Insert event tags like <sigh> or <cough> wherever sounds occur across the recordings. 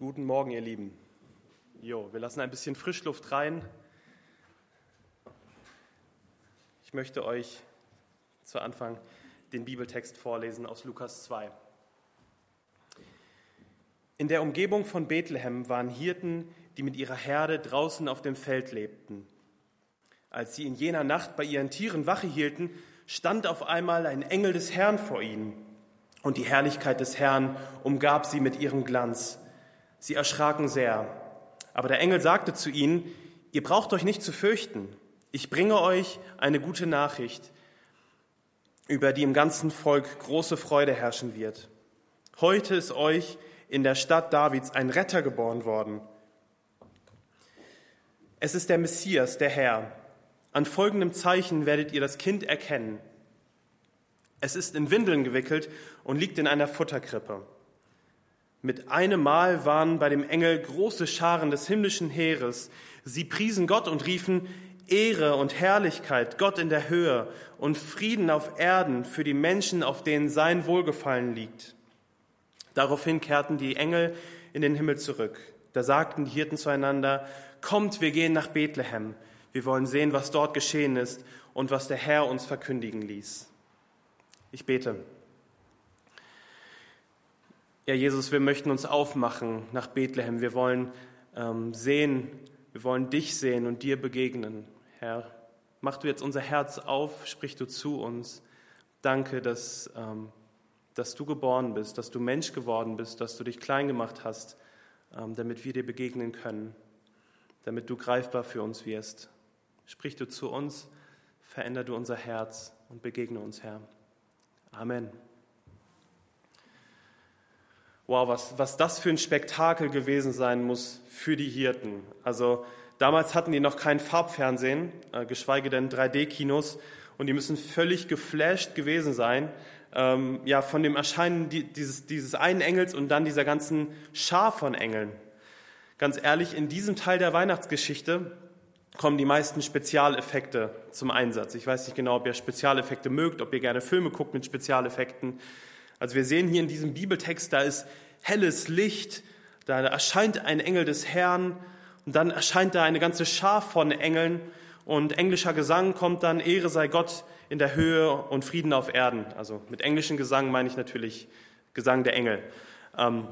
Guten Morgen, ihr Lieben. Jo, wir lassen ein bisschen Frischluft rein. Ich möchte euch zu Anfang den Bibeltext vorlesen aus Lukas 2. In der Umgebung von Bethlehem waren Hirten, die mit ihrer Herde draußen auf dem Feld lebten. Als sie in jener Nacht bei ihren Tieren Wache hielten, stand auf einmal ein Engel des Herrn vor ihnen, und die Herrlichkeit des Herrn umgab sie mit ihrem Glanz. Sie erschraken sehr. Aber der Engel sagte zu ihnen, ihr braucht euch nicht zu fürchten. Ich bringe euch eine gute Nachricht, über die im ganzen Volk große Freude herrschen wird. Heute ist euch in der Stadt Davids ein Retter geboren worden. Es ist der Messias, der Herr. An folgendem Zeichen werdet ihr das Kind erkennen. Es ist in Windeln gewickelt und liegt in einer Futterkrippe. Mit einem Mal waren bei dem Engel große Scharen des himmlischen Heeres. Sie priesen Gott und riefen Ehre und Herrlichkeit Gott in der Höhe und Frieden auf Erden für die Menschen, auf denen sein Wohlgefallen liegt. Daraufhin kehrten die Engel in den Himmel zurück. Da sagten die Hirten zueinander, Kommt, wir gehen nach Bethlehem. Wir wollen sehen, was dort geschehen ist und was der Herr uns verkündigen ließ. Ich bete. Ja, Jesus, wir möchten uns aufmachen nach Bethlehem. Wir wollen ähm, sehen, wir wollen dich sehen und dir begegnen. Herr, mach du jetzt unser Herz auf, sprich du zu uns. Danke, dass, ähm, dass du geboren bist, dass du Mensch geworden bist, dass du dich klein gemacht hast, ähm, damit wir dir begegnen können, damit du greifbar für uns wirst. Sprich du zu uns, veränder du unser Herz und begegne uns, Herr. Amen. Wow, was, was das für ein Spektakel gewesen sein muss für die Hirten. Also damals hatten die noch kein Farbfernsehen, äh, geschweige denn 3D-Kinos. Und die müssen völlig geflasht gewesen sein, ähm, ja, von dem Erscheinen dieses, dieses einen Engels und dann dieser ganzen Schar von Engeln. Ganz ehrlich, in diesem Teil der Weihnachtsgeschichte kommen die meisten Spezialeffekte zum Einsatz. Ich weiß nicht genau, ob ihr Spezialeffekte mögt, ob ihr gerne Filme guckt mit Spezialeffekten. Also wir sehen hier in diesem Bibeltext, da ist helles Licht, da erscheint ein Engel des Herrn und dann erscheint da eine ganze Schar von Engeln und englischer Gesang kommt dann, Ehre sei Gott in der Höhe und Frieden auf Erden. Also mit englischen Gesang meine ich natürlich Gesang der Engel. Ähm,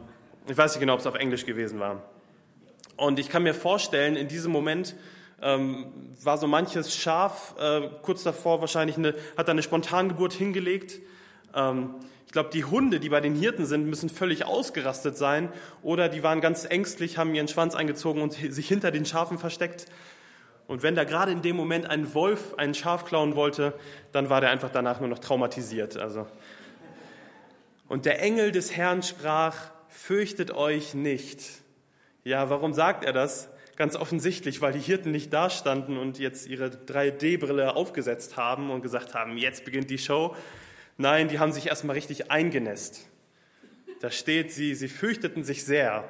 ich weiß nicht genau, ob es auf Englisch gewesen war. Und ich kann mir vorstellen, in diesem Moment ähm, war so manches Schaf äh, kurz davor wahrscheinlich eine, hat eine Spontangeburt hingelegt. Ähm, ich glaube, die Hunde, die bei den Hirten sind, müssen völlig ausgerastet sein oder die waren ganz ängstlich, haben ihren Schwanz eingezogen und sich hinter den Schafen versteckt. Und wenn da gerade in dem Moment ein Wolf ein Schaf klauen wollte, dann war der einfach danach nur noch traumatisiert. Also. Und der Engel des Herrn sprach, fürchtet euch nicht. Ja, warum sagt er das? Ganz offensichtlich, weil die Hirten nicht dastanden und jetzt ihre 3D-Brille aufgesetzt haben und gesagt haben, jetzt beginnt die Show, Nein, die haben sich erstmal richtig eingenässt. Da steht, sie, sie fürchteten sich sehr.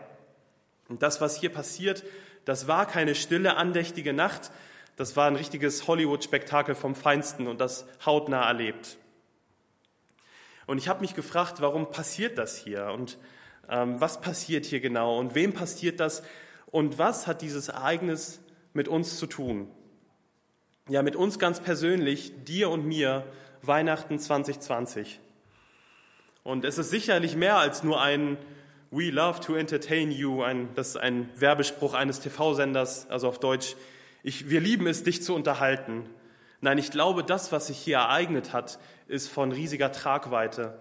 Und das, was hier passiert, das war keine stille, andächtige Nacht, das war ein richtiges Hollywood-Spektakel vom Feinsten und das hautnah erlebt. Und ich habe mich gefragt, warum passiert das hier und ähm, was passiert hier genau und wem passiert das und was hat dieses Ereignis mit uns zu tun? Ja, mit uns ganz persönlich, dir und mir Weihnachten 2020. Und es ist sicherlich mehr als nur ein We love to entertain you, ein, das ist ein Werbespruch eines TV-Senders, also auf Deutsch, ich, wir lieben es, dich zu unterhalten. Nein, ich glaube, das, was sich hier ereignet hat, ist von riesiger Tragweite,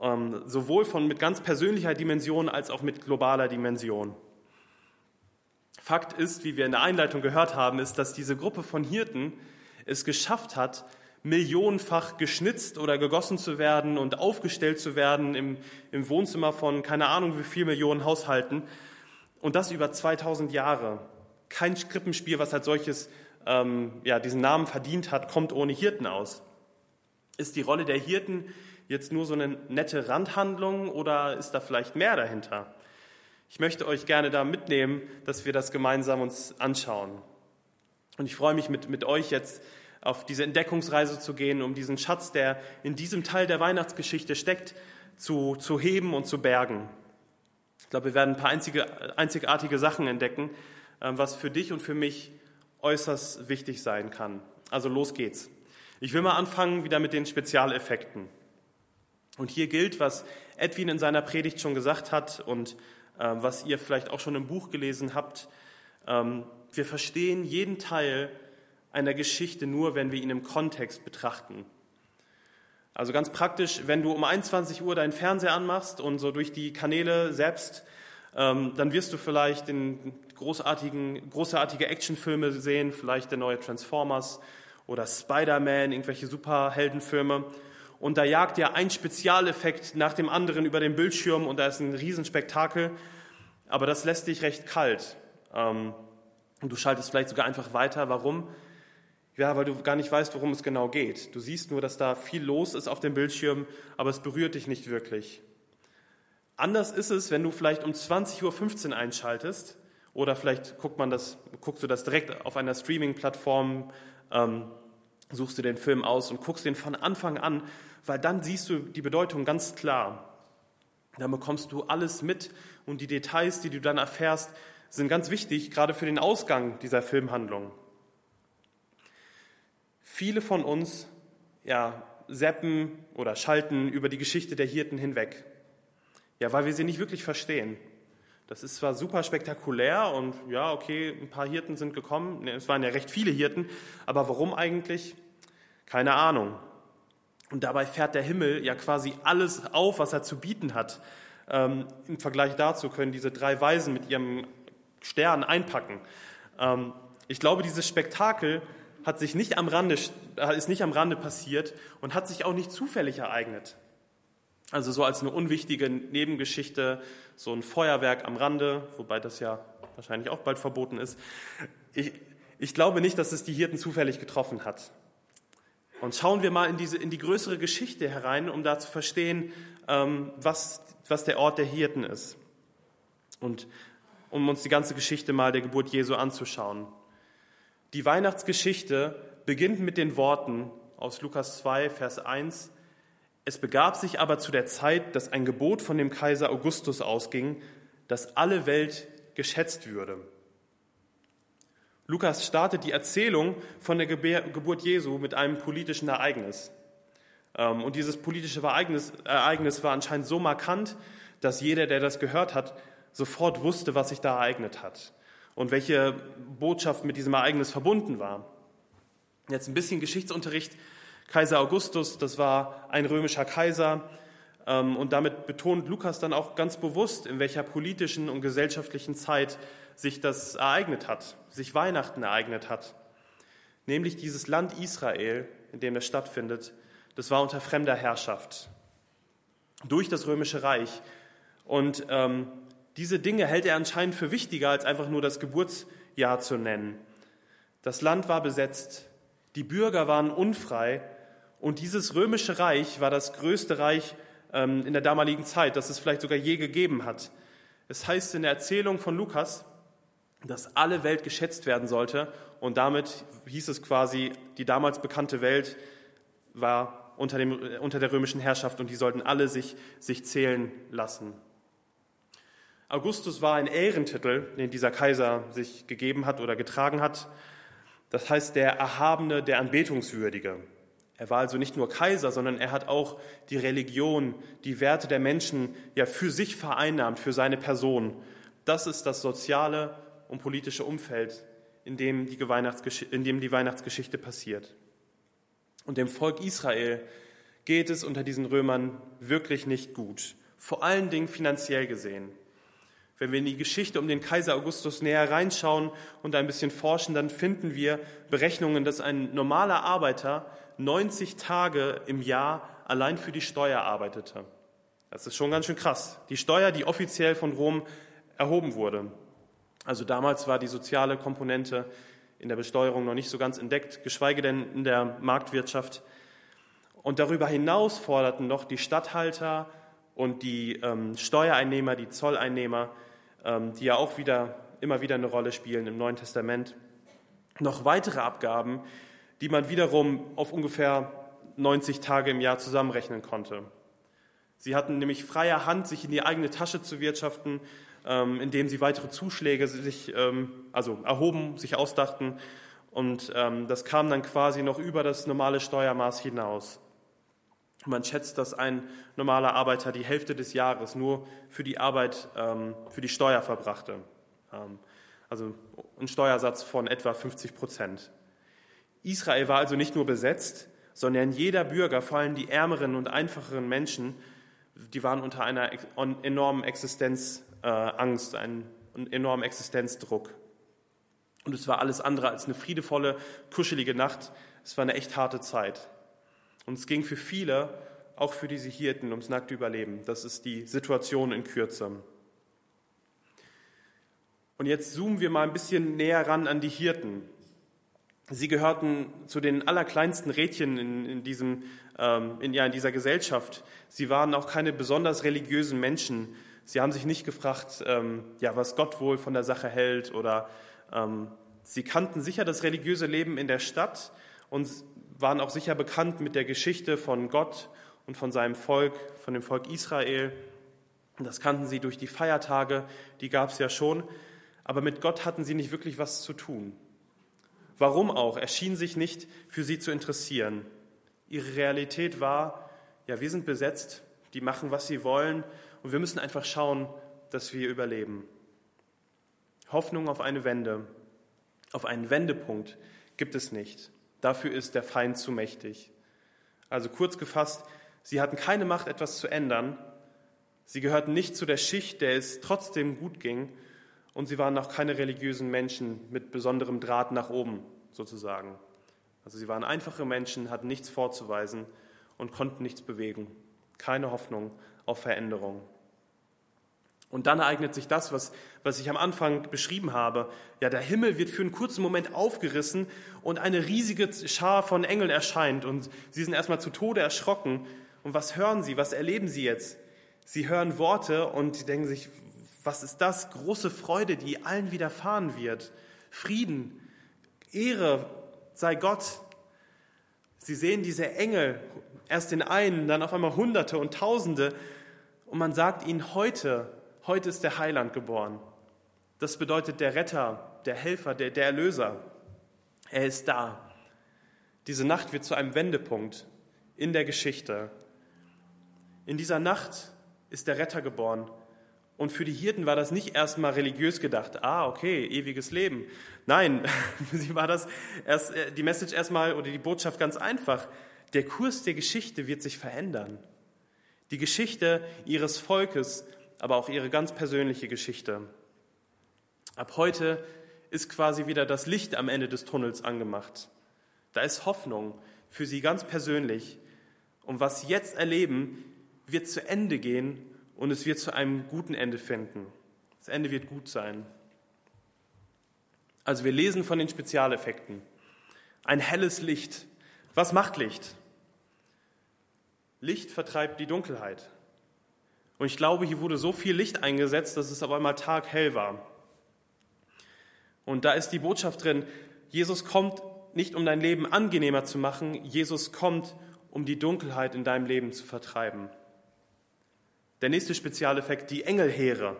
ähm, sowohl von mit ganz persönlicher Dimension als auch mit globaler Dimension. Fakt ist, wie wir in der Einleitung gehört haben, ist, dass diese Gruppe von Hirten es geschafft hat, millionenfach geschnitzt oder gegossen zu werden und aufgestellt zu werden im, im Wohnzimmer von keine Ahnung wie viel Millionen Haushalten. Und das über 2000 Jahre. Kein Krippenspiel, was als solches ähm, ja, diesen Namen verdient hat, kommt ohne Hirten aus. Ist die Rolle der Hirten jetzt nur so eine nette Randhandlung oder ist da vielleicht mehr dahinter? Ich möchte euch gerne da mitnehmen, dass wir das gemeinsam uns anschauen. Und ich freue mich mit, mit euch jetzt auf diese Entdeckungsreise zu gehen, um diesen Schatz, der in diesem Teil der Weihnachtsgeschichte steckt, zu, zu heben und zu bergen. Ich glaube, wir werden ein paar einzige, einzigartige Sachen entdecken, ähm, was für dich und für mich äußerst wichtig sein kann. Also los geht's. Ich will mal anfangen wieder mit den Spezialeffekten. Und hier gilt, was Edwin in seiner Predigt schon gesagt hat und äh, was ihr vielleicht auch schon im Buch gelesen habt. Ähm, wir verstehen jeden Teil einer Geschichte nur, wenn wir ihn im Kontext betrachten. Also ganz praktisch, wenn du um 21 Uhr deinen Fernseher anmachst und so durch die Kanäle selbst, ähm, dann wirst du vielleicht den großartigen, großartige Actionfilme sehen, vielleicht der neue Transformers oder Spider-Man, irgendwelche Superheldenfilme. Und da jagt ja ein Spezialeffekt nach dem anderen über den Bildschirm und da ist ein Riesenspektakel. Aber das lässt dich recht kalt. Ähm, und du schaltest vielleicht sogar einfach weiter. Warum? Ja, weil du gar nicht weißt, worum es genau geht. Du siehst nur, dass da viel los ist auf dem Bildschirm, aber es berührt dich nicht wirklich. Anders ist es, wenn du vielleicht um 20.15 Uhr einschaltest oder vielleicht guckt man das, guckst du das direkt auf einer Streaming-Plattform, ähm, suchst du den Film aus und guckst den von Anfang an, weil dann siehst du die Bedeutung ganz klar. Dann bekommst du alles mit und die Details, die du dann erfährst, sind ganz wichtig, gerade für den Ausgang dieser Filmhandlung. Viele von uns ja, seppen oder schalten über die Geschichte der Hirten hinweg. Ja, weil wir sie nicht wirklich verstehen. Das ist zwar super spektakulär und ja, okay, ein paar Hirten sind gekommen. Es waren ja recht viele Hirten, aber warum eigentlich? Keine Ahnung. Und dabei fährt der Himmel ja quasi alles auf, was er zu bieten hat. Ähm, Im Vergleich dazu können diese drei Weisen mit ihrem Stern einpacken. Ähm, ich glaube, dieses Spektakel hat sich nicht am Rande, äh, ist nicht am Rande passiert und hat sich auch nicht zufällig ereignet. Also so als eine unwichtige Nebengeschichte, so ein Feuerwerk am Rande, wobei das ja wahrscheinlich auch bald verboten ist. Ich, ich glaube nicht, dass es die Hirten zufällig getroffen hat. Und schauen wir mal in, diese, in die größere Geschichte herein, um da zu verstehen, ähm, was, was der Ort der Hirten ist. Und um uns die ganze Geschichte mal der Geburt Jesu anzuschauen. Die Weihnachtsgeschichte beginnt mit den Worten aus Lukas 2, Vers 1. Es begab sich aber zu der Zeit, dass ein Gebot von dem Kaiser Augustus ausging, dass alle Welt geschätzt würde. Lukas startet die Erzählung von der Geburt Jesu mit einem politischen Ereignis. Ähm, und dieses politische Ereignis, Ereignis war anscheinend so markant, dass jeder, der das gehört hat, sofort wusste, was sich da ereignet hat und welche Botschaft mit diesem Ereignis verbunden war. Jetzt ein bisschen Geschichtsunterricht. Kaiser Augustus, das war ein römischer Kaiser. Ähm, und damit betont Lukas dann auch ganz bewusst, in welcher politischen und gesellschaftlichen Zeit sich das ereignet hat, sich Weihnachten ereignet hat. Nämlich dieses Land Israel, in dem das stattfindet, das war unter fremder Herrschaft durch das römische Reich. Und ähm, diese Dinge hält er anscheinend für wichtiger, als einfach nur das Geburtsjahr zu nennen. Das Land war besetzt, die Bürger waren unfrei und dieses römische Reich war das größte Reich ähm, in der damaligen Zeit, das es vielleicht sogar je gegeben hat. Es heißt in der Erzählung von Lukas, dass alle Welt geschätzt werden sollte und damit hieß es quasi, die damals bekannte Welt war unter, dem, unter der römischen Herrschaft und die sollten alle sich, sich zählen lassen. Augustus war ein Ehrentitel, den dieser Kaiser sich gegeben hat oder getragen hat. Das heißt der Erhabene, der Anbetungswürdige. Er war also nicht nur Kaiser, sondern er hat auch die Religion, die Werte der Menschen ja für sich vereinnahmt, für seine Person. Das ist das soziale und politische Umfeld, in dem die, in dem die Weihnachtsgeschichte passiert. Und dem Volk Israel geht es unter diesen Römern wirklich nicht gut, vor allen Dingen finanziell gesehen. Wenn wir in die Geschichte um den Kaiser Augustus näher reinschauen und ein bisschen forschen, dann finden wir Berechnungen, dass ein normaler Arbeiter 90 Tage im Jahr allein für die Steuer arbeitete. Das ist schon ganz schön krass. Die Steuer, die offiziell von Rom erhoben wurde. Also damals war die soziale Komponente in der Besteuerung noch nicht so ganz entdeckt, geschweige denn in der Marktwirtschaft. Und darüber hinaus forderten noch die Statthalter und die ähm, Steuereinnehmer, die Zolleinnehmer die ja auch wieder, immer wieder eine Rolle spielen im Neuen Testament, noch weitere Abgaben, die man wiederum auf ungefähr 90 Tage im Jahr zusammenrechnen konnte. Sie hatten nämlich freie Hand, sich in die eigene Tasche zu wirtschaften, ähm, indem sie weitere Zuschläge sich ähm, also erhoben, sich ausdachten. Und ähm, das kam dann quasi noch über das normale Steuermaß hinaus. Man schätzt, dass ein normaler Arbeiter die Hälfte des Jahres nur für die Arbeit, ähm, für die Steuer verbrachte. Ähm, also ein Steuersatz von etwa 50 Prozent. Israel war also nicht nur besetzt, sondern jeder Bürger, vor allem die ärmeren und einfacheren Menschen, die waren unter einer enormen Existenzangst, einem enormen Existenzdruck. Und es war alles andere als eine friedevolle, kuschelige Nacht. Es war eine echt harte Zeit. Und es ging für viele, auch für diese Hirten, ums nackte Überleben. Das ist die Situation in Kürze. Und jetzt zoomen wir mal ein bisschen näher ran an die Hirten. Sie gehörten zu den allerkleinsten Rädchen in, in, diesem, ähm, in, ja, in dieser Gesellschaft. Sie waren auch keine besonders religiösen Menschen. Sie haben sich nicht gefragt, ähm, ja, was Gott wohl von der Sache hält oder ähm, sie kannten sicher das religiöse Leben in der Stadt und waren auch sicher bekannt mit der Geschichte von Gott und von seinem Volk, von dem Volk Israel. Das kannten sie durch die Feiertage, die gab es ja schon, aber mit Gott hatten sie nicht wirklich was zu tun. Warum auch? Er schien sich nicht für sie zu interessieren. Ihre Realität war, ja, wir sind besetzt, die machen, was sie wollen und wir müssen einfach schauen, dass wir überleben. Hoffnung auf eine Wende, auf einen Wendepunkt gibt es nicht. Dafür ist der Feind zu mächtig. Also kurz gefasst, sie hatten keine Macht, etwas zu ändern. Sie gehörten nicht zu der Schicht, der es trotzdem gut ging. Und sie waren auch keine religiösen Menschen mit besonderem Draht nach oben, sozusagen. Also sie waren einfache Menschen, hatten nichts vorzuweisen und konnten nichts bewegen. Keine Hoffnung auf Veränderung. Und dann ereignet sich das, was, was ich am Anfang beschrieben habe. Ja, der Himmel wird für einen kurzen Moment aufgerissen und eine riesige Schar von Engeln erscheint und sie sind erstmal zu Tode erschrocken. Und was hören sie? Was erleben sie jetzt? Sie hören Worte und denken sich, was ist das? Große Freude, die allen widerfahren wird. Frieden, Ehre sei Gott. Sie sehen diese Engel, erst den einen, dann auf einmal Hunderte und Tausende. Und man sagt ihnen heute, Heute ist der Heiland geboren. Das bedeutet der Retter, der Helfer, der, der Erlöser. Er ist da. Diese Nacht wird zu einem Wendepunkt in der Geschichte. In dieser Nacht ist der Retter geboren. Und für die Hirten war das nicht erstmal religiös gedacht. Ah, okay, ewiges Leben. Nein, <laughs> für sie war das erst, äh, die Message erstmal oder die Botschaft ganz einfach. Der Kurs der Geschichte wird sich verändern. Die Geschichte ihres Volkes aber auch ihre ganz persönliche Geschichte. Ab heute ist quasi wieder das Licht am Ende des Tunnels angemacht. Da ist Hoffnung für sie ganz persönlich. Und was sie jetzt erleben, wird zu Ende gehen und es wird zu einem guten Ende finden. Das Ende wird gut sein. Also wir lesen von den Spezialeffekten. Ein helles Licht. Was macht Licht? Licht vertreibt die Dunkelheit. Und ich glaube, hier wurde so viel Licht eingesetzt, dass es auf einmal taghell war. Und da ist die Botschaft drin, Jesus kommt nicht, um dein Leben angenehmer zu machen, Jesus kommt, um die Dunkelheit in deinem Leben zu vertreiben. Der nächste Spezialeffekt, die Engelheere.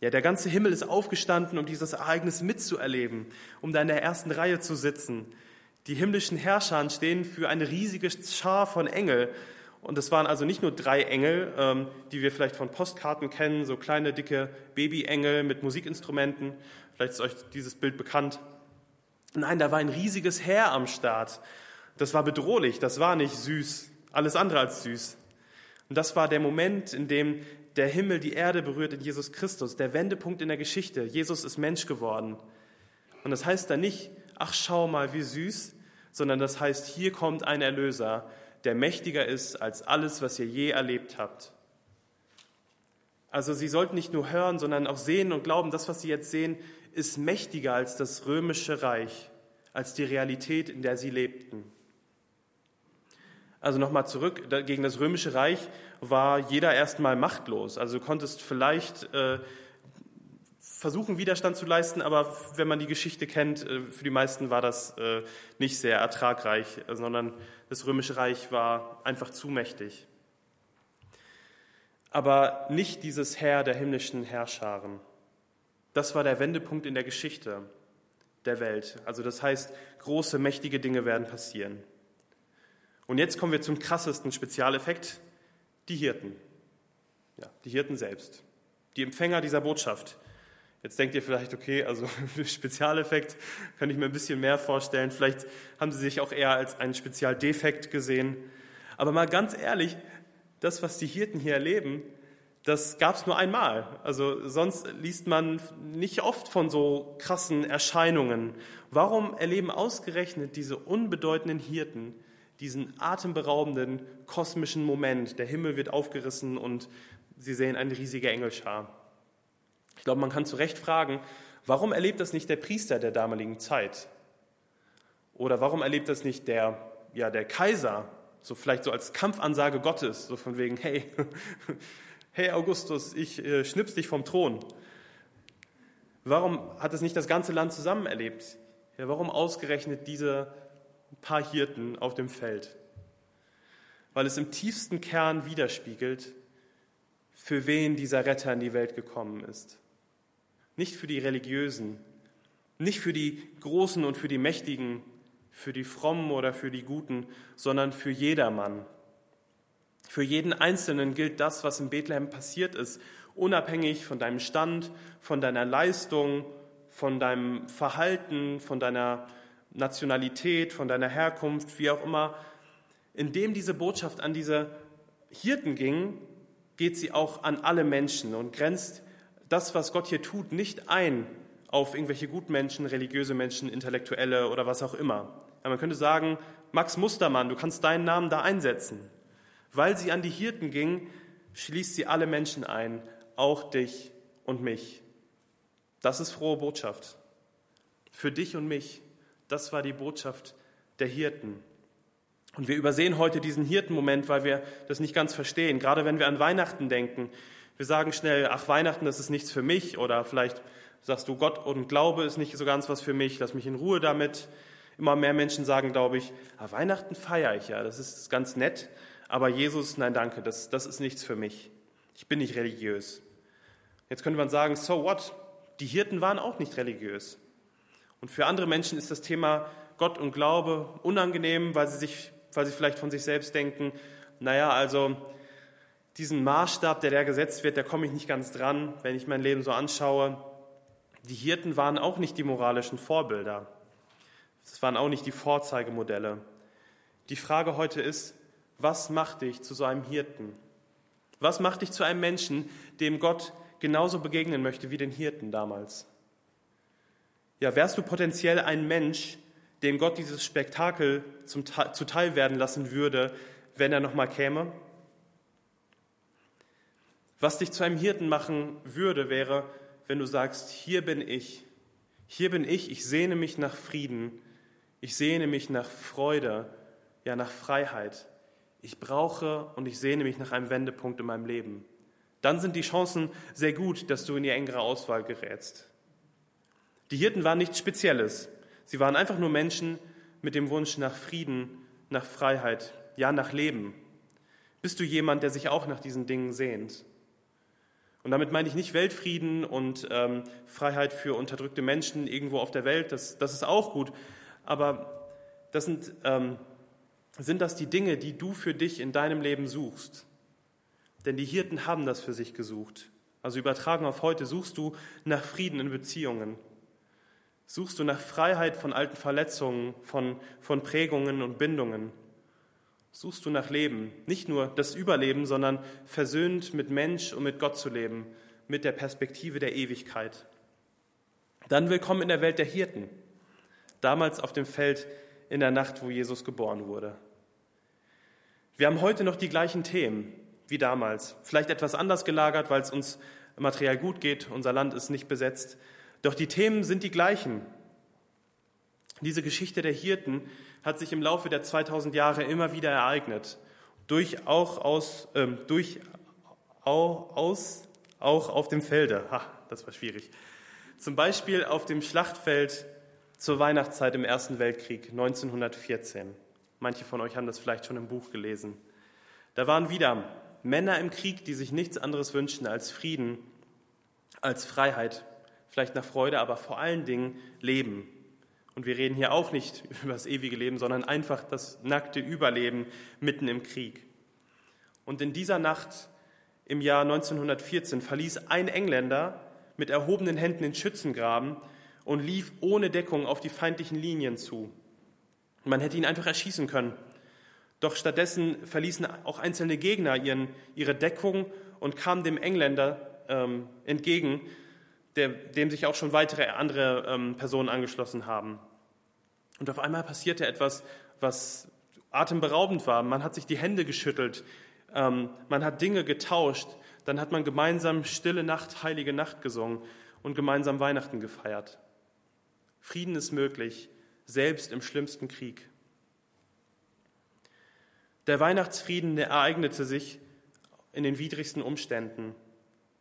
Ja, der ganze Himmel ist aufgestanden, um dieses Ereignis mitzuerleben, um da in der ersten Reihe zu sitzen. Die himmlischen Herrscher stehen für eine riesige Schar von Engel und es waren also nicht nur drei Engel, ähm, die wir vielleicht von Postkarten kennen, so kleine, dicke Babyengel mit Musikinstrumenten. Vielleicht ist euch dieses Bild bekannt. Nein, da war ein riesiges Heer am Start. Das war bedrohlich, das war nicht süß, alles andere als süß. Und das war der Moment, in dem der Himmel die Erde berührt in Jesus Christus, der Wendepunkt in der Geschichte. Jesus ist Mensch geworden. Und das heißt da nicht, ach schau mal, wie süß, sondern das heißt, hier kommt ein Erlöser, der mächtiger ist als alles, was ihr je erlebt habt. Also sie sollten nicht nur hören, sondern auch sehen und glauben, das, was sie jetzt sehen, ist mächtiger als das römische Reich, als die Realität, in der sie lebten. Also nochmal zurück, gegen das römische Reich war jeder erstmal machtlos. Also du konntest vielleicht äh, versuchen, Widerstand zu leisten, aber wenn man die Geschichte kennt, äh, für die meisten war das äh, nicht sehr ertragreich, sondern das Römische Reich war einfach zu mächtig. aber nicht dieses Herr der himmlischen Herrscharen. Das war der Wendepunkt in der Geschichte der Welt. Also das heißt, große, mächtige Dinge werden passieren. Und jetzt kommen wir zum krassesten Spezialeffekt, die Hirten. Ja, die Hirten selbst, die Empfänger dieser Botschaft. Jetzt denkt ihr vielleicht, okay, also <laughs> Spezialeffekt kann ich mir ein bisschen mehr vorstellen. Vielleicht haben sie sich auch eher als einen Spezialdefekt gesehen. Aber mal ganz ehrlich, das, was die Hirten hier erleben, das gab es nur einmal. Also sonst liest man nicht oft von so krassen Erscheinungen. Warum erleben ausgerechnet diese unbedeutenden Hirten diesen atemberaubenden kosmischen Moment? Der Himmel wird aufgerissen und sie sehen eine riesige Engelschar. Ich glaube, man kann zu Recht fragen, warum erlebt das nicht der Priester der damaligen Zeit? Oder warum erlebt das nicht der, ja, der Kaiser, so vielleicht so als Kampfansage Gottes, so von wegen, hey, <laughs> hey Augustus, ich äh, schnips dich vom Thron. Warum hat es nicht das ganze Land zusammen erlebt? Ja, warum ausgerechnet diese paar Hirten auf dem Feld? Weil es im tiefsten Kern widerspiegelt, für wen dieser Retter in die Welt gekommen ist. Nicht für die Religiösen, nicht für die Großen und für die Mächtigen, für die Frommen oder für die Guten, sondern für jedermann. Für jeden Einzelnen gilt das, was in Bethlehem passiert ist, unabhängig von deinem Stand, von deiner Leistung, von deinem Verhalten, von deiner Nationalität, von deiner Herkunft, wie auch immer. Indem diese Botschaft an diese Hirten ging, geht sie auch an alle Menschen und grenzt das, was Gott hier tut, nicht ein auf irgendwelche Gutmenschen, religiöse Menschen, Intellektuelle oder was auch immer. Ja, man könnte sagen, Max Mustermann, du kannst deinen Namen da einsetzen. Weil sie an die Hirten ging, schließt sie alle Menschen ein, auch dich und mich. Das ist frohe Botschaft. Für dich und mich. Das war die Botschaft der Hirten. Und wir übersehen heute diesen Hirtenmoment, weil wir das nicht ganz verstehen. Gerade wenn wir an Weihnachten denken. Wir sagen schnell, ach Weihnachten, das ist nichts für mich. Oder vielleicht sagst du, Gott und Glaube ist nicht so ganz was für mich. Lass mich in Ruhe damit. Immer mehr Menschen sagen, glaube ich, ah, Weihnachten feiere ich ja. Das ist ganz nett. Aber Jesus, nein, danke, das, das ist nichts für mich. Ich bin nicht religiös. Jetzt könnte man sagen, so what? Die Hirten waren auch nicht religiös. Und für andere Menschen ist das Thema Gott und Glaube unangenehm, weil sie, sich, weil sie vielleicht von sich selbst denken, naja, also diesen Maßstab, der da gesetzt wird, da komme ich nicht ganz dran, wenn ich mein Leben so anschaue. Die Hirten waren auch nicht die moralischen Vorbilder. Das waren auch nicht die Vorzeigemodelle. Die Frage heute ist, was macht dich zu so einem Hirten? Was macht dich zu einem Menschen, dem Gott genauso begegnen möchte wie den Hirten damals? Ja, wärst du potenziell ein Mensch, dem Gott dieses Spektakel zum, zuteil werden lassen würde, wenn er nochmal käme? Was dich zu einem Hirten machen würde, wäre, wenn du sagst, hier bin ich, hier bin ich, ich sehne mich nach Frieden, ich sehne mich nach Freude, ja nach Freiheit ich brauche und ich sehne mich nach einem Wendepunkt in meinem Leben. Dann sind die Chancen sehr gut, dass du in die engere Auswahl gerätst. Die Hirten waren nichts Spezielles. Sie waren einfach nur Menschen mit dem Wunsch nach Frieden, nach Freiheit, ja nach Leben. Bist du jemand, der sich auch nach diesen Dingen sehnt? Und damit meine ich nicht Weltfrieden und ähm, Freiheit für unterdrückte Menschen irgendwo auf der Welt, das, das ist auch gut. Aber das sind ähm, sind das die Dinge, die du für dich in deinem Leben suchst. Denn die Hirten haben das für sich gesucht. Also übertragen auf heute, suchst du nach Frieden in Beziehungen. Suchst du nach Freiheit von alten Verletzungen, von, von Prägungen und Bindungen. Suchst du nach Leben, nicht nur das Überleben, sondern versöhnt mit Mensch und mit Gott zu leben, mit der Perspektive der Ewigkeit. Dann willkommen in der Welt der Hirten, damals auf dem Feld in der Nacht, wo Jesus geboren wurde. Wir haben heute noch die gleichen Themen wie damals, vielleicht etwas anders gelagert, weil es uns materiell gut geht, unser Land ist nicht besetzt, doch die Themen sind die gleichen. Diese Geschichte der Hirten hat sich im Laufe der 2000 Jahre immer wieder ereignet, durch auch, aus, äh, durch, auch, aus, auch auf dem Felde. Ha, das war schwierig. Zum Beispiel auf dem Schlachtfeld zur Weihnachtszeit im Ersten Weltkrieg 1914. Manche von euch haben das vielleicht schon im Buch gelesen. Da waren wieder Männer im Krieg, die sich nichts anderes wünschen als Frieden, als Freiheit, vielleicht nach Freude, aber vor allen Dingen Leben. Und wir reden hier auch nicht <laughs> über das ewige Leben, sondern einfach das nackte Überleben mitten im Krieg. Und in dieser Nacht im Jahr 1914 verließ ein Engländer mit erhobenen Händen den Schützengraben und lief ohne Deckung auf die feindlichen Linien zu. Man hätte ihn einfach erschießen können. Doch stattdessen verließen auch einzelne Gegner ihren, ihre Deckung und kamen dem Engländer ähm, entgegen, der, dem sich auch schon weitere andere ähm, Personen angeschlossen haben. Und auf einmal passierte etwas, was atemberaubend war. Man hat sich die Hände geschüttelt, ähm, man hat Dinge getauscht, dann hat man gemeinsam Stille Nacht, heilige Nacht gesungen und gemeinsam Weihnachten gefeiert. Frieden ist möglich, selbst im schlimmsten Krieg. Der Weihnachtsfrieden ereignete sich in den widrigsten Umständen.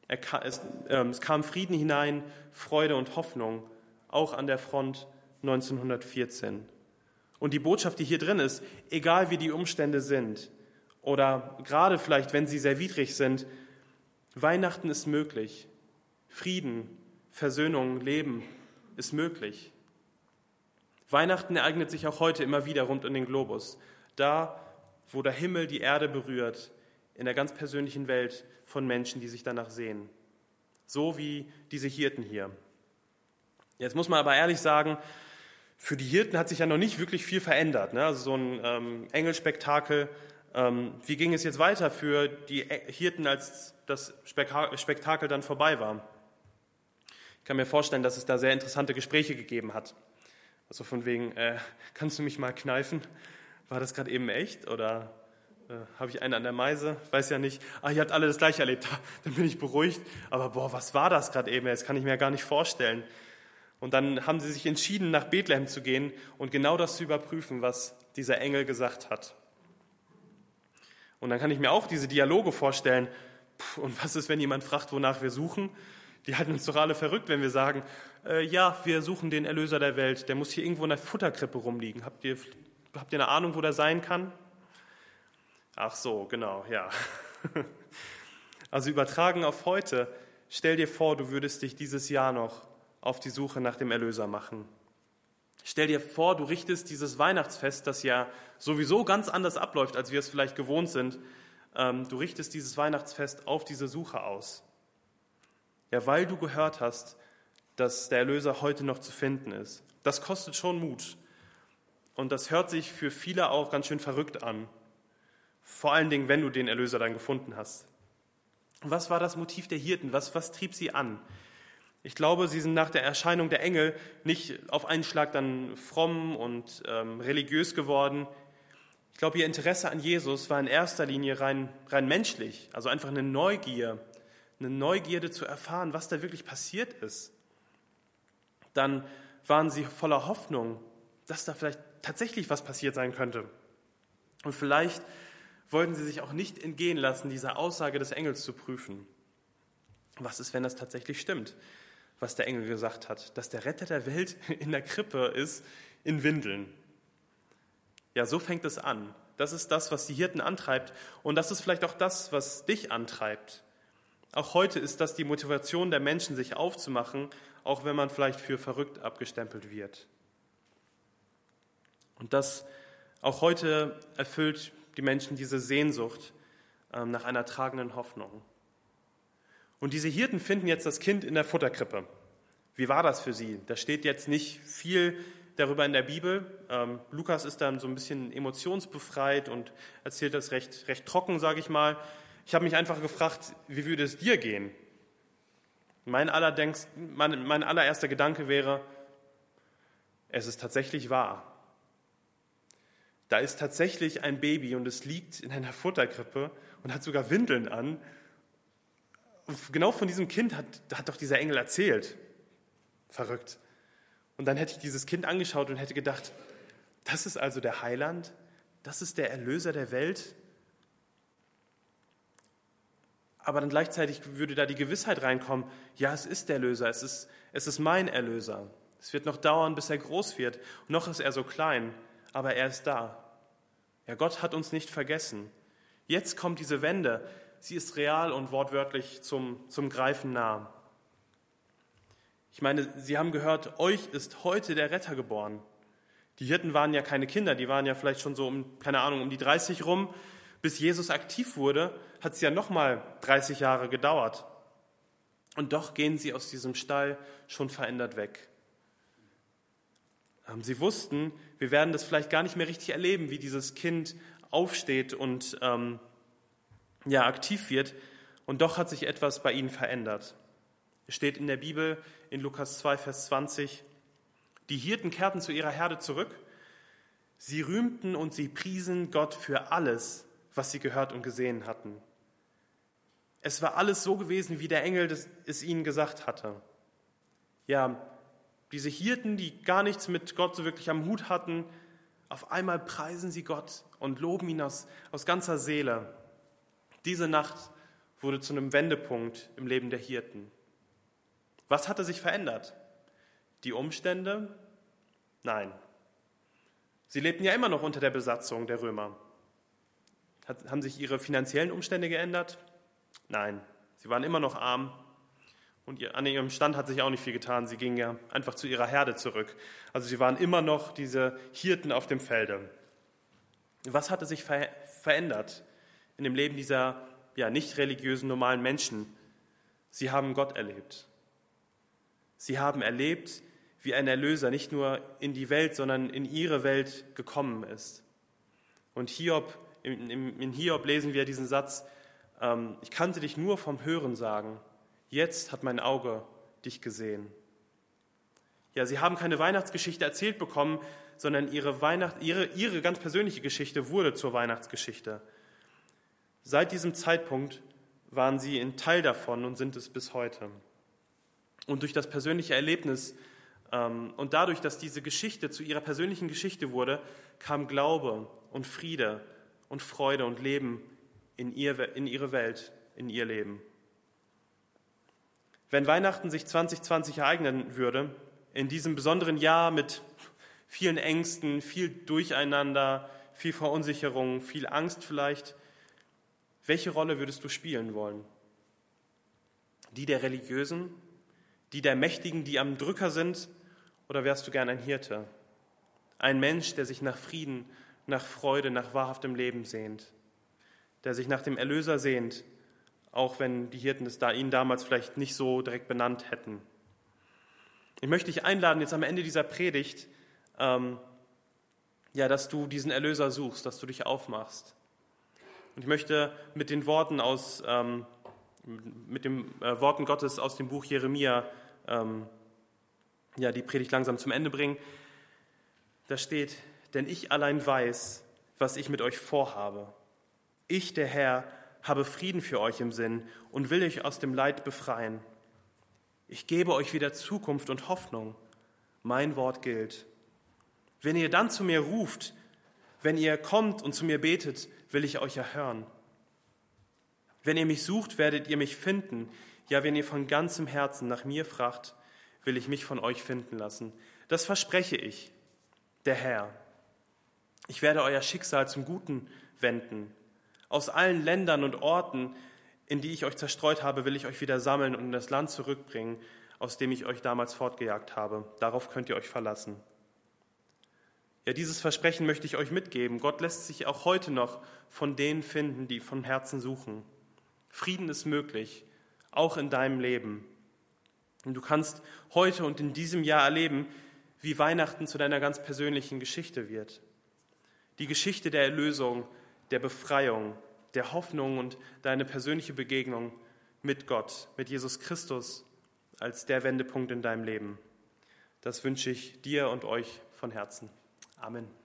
Es, äh, es kam Frieden hinein, Freude und Hoffnung, auch an der Front 1914. Und die Botschaft, die hier drin ist, egal wie die Umstände sind oder gerade vielleicht, wenn sie sehr widrig sind, Weihnachten ist möglich. Frieden, Versöhnung, Leben ist möglich. Weihnachten ereignet sich auch heute immer wieder rund um den Globus. Da, wo der Himmel die Erde berührt, in der ganz persönlichen Welt von Menschen, die sich danach sehen. So wie diese Hirten hier. Jetzt muss man aber ehrlich sagen, für die Hirten hat sich ja noch nicht wirklich viel verändert. Ne? Also so ein ähm, Engelspektakel. Ähm, wie ging es jetzt weiter für die Hirten, als das Spektakel dann vorbei war? Ich kann mir vorstellen, dass es da sehr interessante Gespräche gegeben hat. Also von wegen, äh, kannst du mich mal kneifen? War das gerade eben echt oder habe ich einen an der Meise? Weiß ja nicht. Ah, ihr habt alle das gleiche erlebt. <laughs> Dann bin ich beruhigt. Aber boah, was war das gerade eben? Das kann ich mir gar nicht vorstellen. Und dann haben sie sich entschieden, nach Bethlehem zu gehen und genau das zu überprüfen, was dieser Engel gesagt hat. Und dann kann ich mir auch diese Dialoge vorstellen. Und was ist, wenn jemand fragt, wonach wir suchen? Die halten uns doch alle verrückt, wenn wir sagen, äh, ja, wir suchen den Erlöser der Welt. Der muss hier irgendwo in der Futterkrippe rumliegen. Habt ihr Habt ihr eine Ahnung, wo der sein kann? Ach so, genau, ja. Also übertragen auf heute, stell dir vor, du würdest dich dieses Jahr noch auf die Suche nach dem Erlöser machen. Stell dir vor, du richtest dieses Weihnachtsfest, das ja sowieso ganz anders abläuft, als wir es vielleicht gewohnt sind, ähm, du richtest dieses Weihnachtsfest auf diese Suche aus. Ja, weil du gehört hast, dass der Erlöser heute noch zu finden ist. Das kostet schon Mut. Und das hört sich für viele auch ganz schön verrückt an. Vor allen Dingen, wenn du den Erlöser dann gefunden hast. Was war das Motiv der Hirten? Was, was trieb sie an? Ich glaube, sie sind nach der Erscheinung der Engel nicht auf einen Schlag dann fromm und ähm, religiös geworden. Ich glaube, ihr Interesse an Jesus war in erster Linie rein, rein menschlich, also einfach eine Neugier, eine Neugierde zu erfahren, was da wirklich passiert ist. Dann waren sie voller Hoffnung, dass da vielleicht tatsächlich was passiert sein könnte. Und vielleicht wollten sie sich auch nicht entgehen lassen, diese Aussage des Engels zu prüfen. Was ist, wenn das tatsächlich stimmt, was der Engel gesagt hat, dass der Retter der Welt <laughs> in der Krippe ist, in Windeln? Ja, so fängt es an. Das ist das, was die Hirten antreibt. Und das ist vielleicht auch das, was dich antreibt. Auch heute ist das die Motivation der Menschen, sich aufzumachen, auch wenn man vielleicht für verrückt abgestempelt wird. Und das auch heute erfüllt die Menschen diese Sehnsucht ähm, nach einer tragenden Hoffnung. Und diese Hirten finden jetzt das Kind in der Futterkrippe. Wie war das für sie? Da steht jetzt nicht viel darüber in der Bibel. Ähm, Lukas ist dann so ein bisschen emotionsbefreit und erzählt das recht, recht trocken, sage ich mal. Ich habe mich einfach gefragt, wie würde es dir gehen? Mein, mein, mein allererster Gedanke wäre, es ist tatsächlich wahr. Da ist tatsächlich ein Baby und es liegt in einer Futterkrippe und hat sogar Windeln an. Und genau von diesem Kind hat, hat doch dieser Engel erzählt. Verrückt. Und dann hätte ich dieses Kind angeschaut und hätte gedacht, das ist also der Heiland, das ist der Erlöser der Welt. Aber dann gleichzeitig würde da die Gewissheit reinkommen, ja, es ist der Erlöser, es ist, es ist mein Erlöser. Es wird noch dauern, bis er groß wird. Noch ist er so klein aber er ist da. Ja, Gott hat uns nicht vergessen. Jetzt kommt diese Wende. sie ist real und wortwörtlich zum, zum Greifen nah. Ich meine, Sie haben gehört, euch ist heute der Retter geboren. Die Hirten waren ja keine Kinder, die waren ja vielleicht schon so um, keine Ahnung, um die 30 rum. Bis Jesus aktiv wurde, hat es ja nochmal 30 Jahre gedauert. Und doch gehen sie aus diesem Stall schon verändert weg. Sie wussten, wir werden das vielleicht gar nicht mehr richtig erleben, wie dieses Kind aufsteht und ähm, ja, aktiv wird. Und doch hat sich etwas bei ihnen verändert. Es steht in der Bibel in Lukas 2, Vers 20, die Hirten kehrten zu ihrer Herde zurück. Sie rühmten und sie priesen Gott für alles, was sie gehört und gesehen hatten. Es war alles so gewesen, wie der Engel es ihnen gesagt hatte. Ja, diese Hirten, die gar nichts mit Gott so wirklich am Hut hatten, auf einmal preisen sie Gott und loben ihn aus, aus ganzer Seele. Diese Nacht wurde zu einem Wendepunkt im Leben der Hirten. Was hatte sich verändert? Die Umstände? Nein. Sie lebten ja immer noch unter der Besatzung der Römer. Hat, haben sich ihre finanziellen Umstände geändert? Nein. Sie waren immer noch arm und an ihrem Stand hat sich auch nicht viel getan. Sie gingen ja einfach zu ihrer Herde zurück. Also sie waren immer noch diese Hirten auf dem Felde. Was hatte sich ver verändert in dem Leben dieser ja, nicht religiösen, normalen Menschen? Sie haben Gott erlebt. Sie haben erlebt, wie ein Erlöser nicht nur in die Welt, sondern in ihre Welt gekommen ist. Und Hiob, in, in Hiob lesen wir diesen Satz, ähm, ich kannte dich nur vom Hören sagen, jetzt hat mein Auge dich gesehen. Ja, sie haben keine Weihnachtsgeschichte erzählt bekommen, sondern ihre, Weihnacht, ihre, ihre ganz persönliche Geschichte wurde zur Weihnachtsgeschichte. Seit diesem Zeitpunkt waren sie ein Teil davon und sind es bis heute. Und durch das persönliche Erlebnis ähm, und dadurch, dass diese Geschichte zu ihrer persönlichen Geschichte wurde, kam Glaube und Friede und Freude und Leben in, ihr, in ihre Welt, in ihr Leben. Wenn Weihnachten sich 2020 ereignen würde, in diesem besonderen Jahr mit vielen Ängsten, viel Durcheinander, viel Verunsicherung, viel Angst vielleicht, welche Rolle würdest du spielen wollen? Die der Religiösen, die der Mächtigen, die am Drücker sind, oder wärst du gern ein Hirte? Ein Mensch, der sich nach Frieden, nach Freude, nach wahrhaftem Leben sehnt, der sich nach dem Erlöser sehnt, auch wenn die Hirten es da ihn damals vielleicht nicht so direkt benannt hätten. Ich möchte dich einladen, jetzt am Ende dieser Predigt, ähm, ja, dass du diesen Erlöser suchst, dass du dich aufmachst. Und ich möchte mit den Worten aus, ähm, mit den äh, Worten Gottes aus dem Buch Jeremia ähm, ja, die Predigt langsam zum Ende bringen. Da steht, denn ich allein weiß, was ich mit euch vorhabe. Ich, der Herr, habe Frieden für euch im Sinn und will euch aus dem Leid befreien. Ich gebe euch wieder Zukunft und Hoffnung. Mein Wort gilt. Wenn ihr dann zu mir ruft, wenn ihr kommt und zu mir betet, will ich euch erhören. Wenn ihr mich sucht, werdet ihr mich finden. Ja, wenn ihr von ganzem Herzen nach mir fragt, will ich mich von euch finden lassen. Das verspreche ich, der Herr. Ich werde euer Schicksal zum Guten wenden. Aus allen Ländern und Orten, in die ich euch zerstreut habe, will ich euch wieder sammeln und in das Land zurückbringen, aus dem ich euch damals fortgejagt habe. Darauf könnt ihr euch verlassen. Ja, dieses Versprechen möchte ich euch mitgeben. Gott lässt sich auch heute noch von denen finden, die von Herzen suchen. Frieden ist möglich, auch in deinem Leben. Und du kannst heute und in diesem Jahr erleben, wie Weihnachten zu deiner ganz persönlichen Geschichte wird. Die Geschichte der Erlösung, der Befreiung, der Hoffnung und deine persönliche Begegnung mit Gott, mit Jesus Christus als der Wendepunkt in deinem Leben. Das wünsche ich dir und euch von Herzen. Amen.